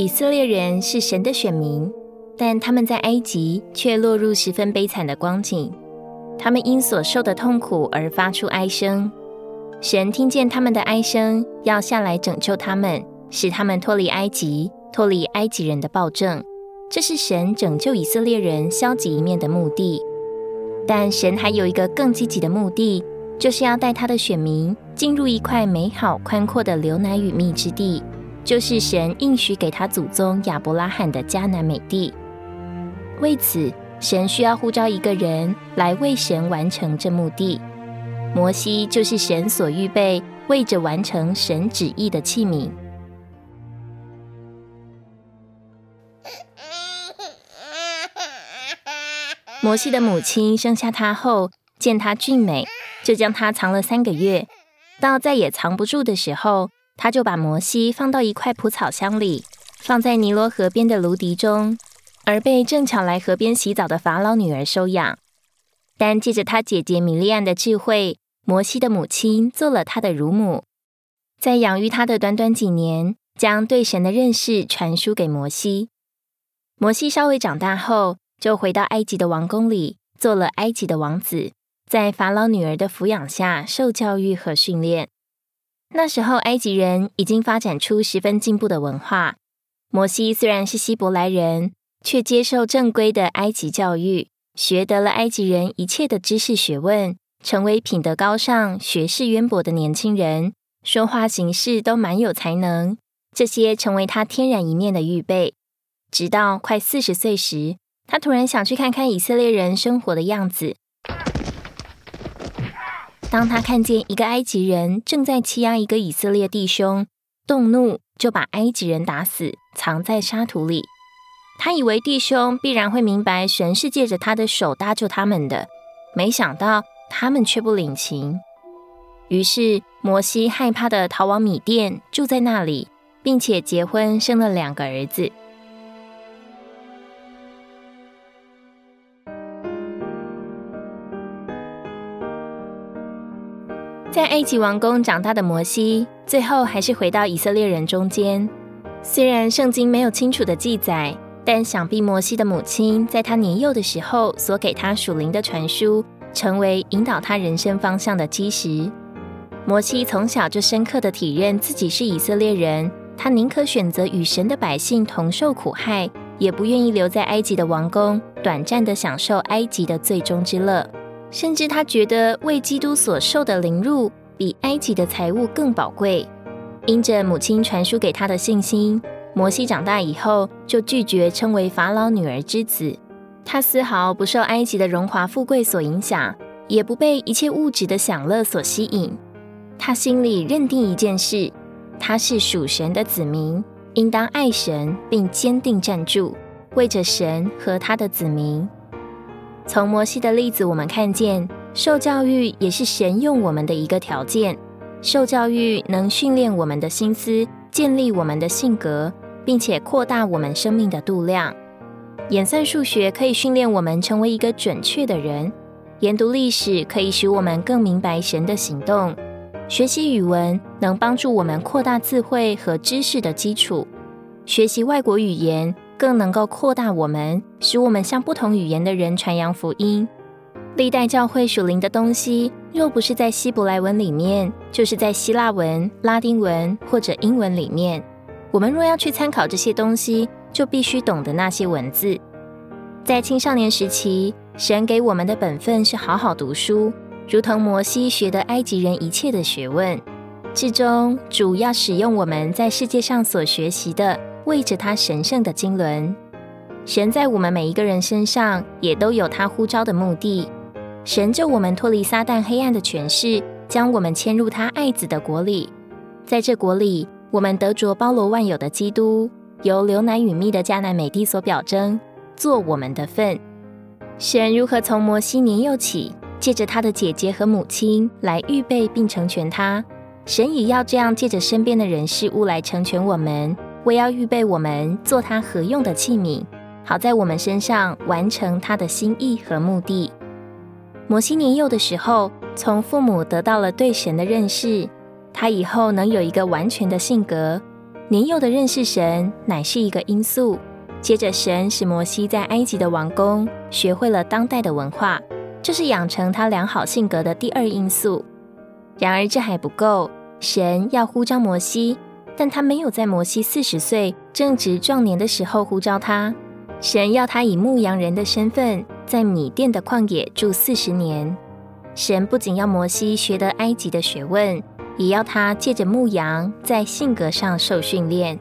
以色列人是神的选民，但他们在埃及却落入十分悲惨的光景。他们因所受的痛苦而发出哀声。神听见他们的哀声，要下来拯救他们，使他们脱离埃及，脱离埃及人的暴政。这是神拯救以色列人消极一面的目的。但神还有一个更积极的目的，就是要带他的选民进入一块美好宽阔的流奶与蜜之地。就是神应许给他祖宗亚伯拉罕的迦南美地。为此，神需要呼召一个人来为神完成这目的。摩西就是神所预备为着完成神旨意的器皿。摩西的母亲生下他后，见他俊美，就将他藏了三个月，到再也藏不住的时候。他就把摩西放到一块蒲草箱里，放在尼罗河边的芦荻中，而被正巧来河边洗澡的法老女儿收养。但借着他姐姐米利安的智慧，摩西的母亲做了他的乳母，在养育他的短短几年，将对神的认识传输给摩西。摩西稍微长大后，就回到埃及的王宫里，做了埃及的王子，在法老女儿的抚养下受教育和训练。那时候，埃及人已经发展出十分进步的文化。摩西虽然是希伯来人，却接受正规的埃及教育，学得了埃及人一切的知识学问，成为品德高尚、学识渊博的年轻人，说话行事都蛮有才能。这些成为他天然一面的预备。直到快四十岁时，他突然想去看看以色列人生活的样子。当他看见一个埃及人正在欺压一个以色列弟兄，动怒就把埃及人打死，藏在沙土里。他以为弟兄必然会明白神是借着他的手搭救他们的，没想到他们却不领情。于是摩西害怕的逃往米甸，住在那里，并且结婚生了两个儿子。在埃及王宫长大的摩西，最后还是回到以色列人中间。虽然圣经没有清楚的记载，但想必摩西的母亲在他年幼的时候所给他属灵的传输，成为引导他人生方向的基石。摩西从小就深刻的体认自己是以色列人，他宁可选择与神的百姓同受苦害，也不愿意留在埃及的王宫，短暂的享受埃及的最终之乐。甚至他觉得为基督所受的凌辱比埃及的财物更宝贵。因着母亲传输给他的信心，摩西长大以后就拒绝称为法老女儿之子。他丝毫不受埃及的荣华富贵所影响，也不被一切物质的享乐所吸引。他心里认定一件事：他是属神的子民，应当爱神，并坚定站住，为着神和他的子民。从摩西的例子，我们看见受教育也是神用我们的一个条件。受教育能训练我们的心思，建立我们的性格，并且扩大我们生命的度量。演算数学可以训练我们成为一个准确的人。研读历史可以使我们更明白神的行动。学习语文能帮助我们扩大智慧和知识的基础。学习外国语言。更能够扩大我们，使我们向不同语言的人传扬福音。历代教会属灵的东西，若不是在希伯来文里面，就是在希腊文、拉丁文或者英文里面。我们若要去参考这些东西，就必须懂得那些文字。在青少年时期，神给我们的本分是好好读书，如同摩西学的埃及人一切的学问。至终，主要使用我们在世界上所学习的。为着他神圣的经纶，神在我们每一个人身上也都有他呼召的目的。神救我们脱离撒旦黑暗的权势，将我们迁入他爱子的国里。在这国里，我们得着包罗万有的基督，由流奶与蜜的迦南美地所表征，做我们的份。神如何从摩西年幼起，借着他的姐姐和母亲来预备并成全他，神也要这样借着身边的人事物来成全我们。我要预备我们做他合用的器皿，好在我们身上完成他的心意和目的。摩西年幼的时候，从父母得到了对神的认识，他以后能有一个完全的性格，年幼的认识神乃是一个因素。接着，神使摩西在埃及的王宫学会了当代的文化，这是养成他良好性格的第二因素。然而，这还不够，神要呼召摩西，但他没有在摩西四十岁正值壮年的时候呼召他。神要他以牧羊人的身份，在米店的旷野住四十年。神不仅要摩西学得埃及的学问，也要他借着牧羊，在性格上受训练。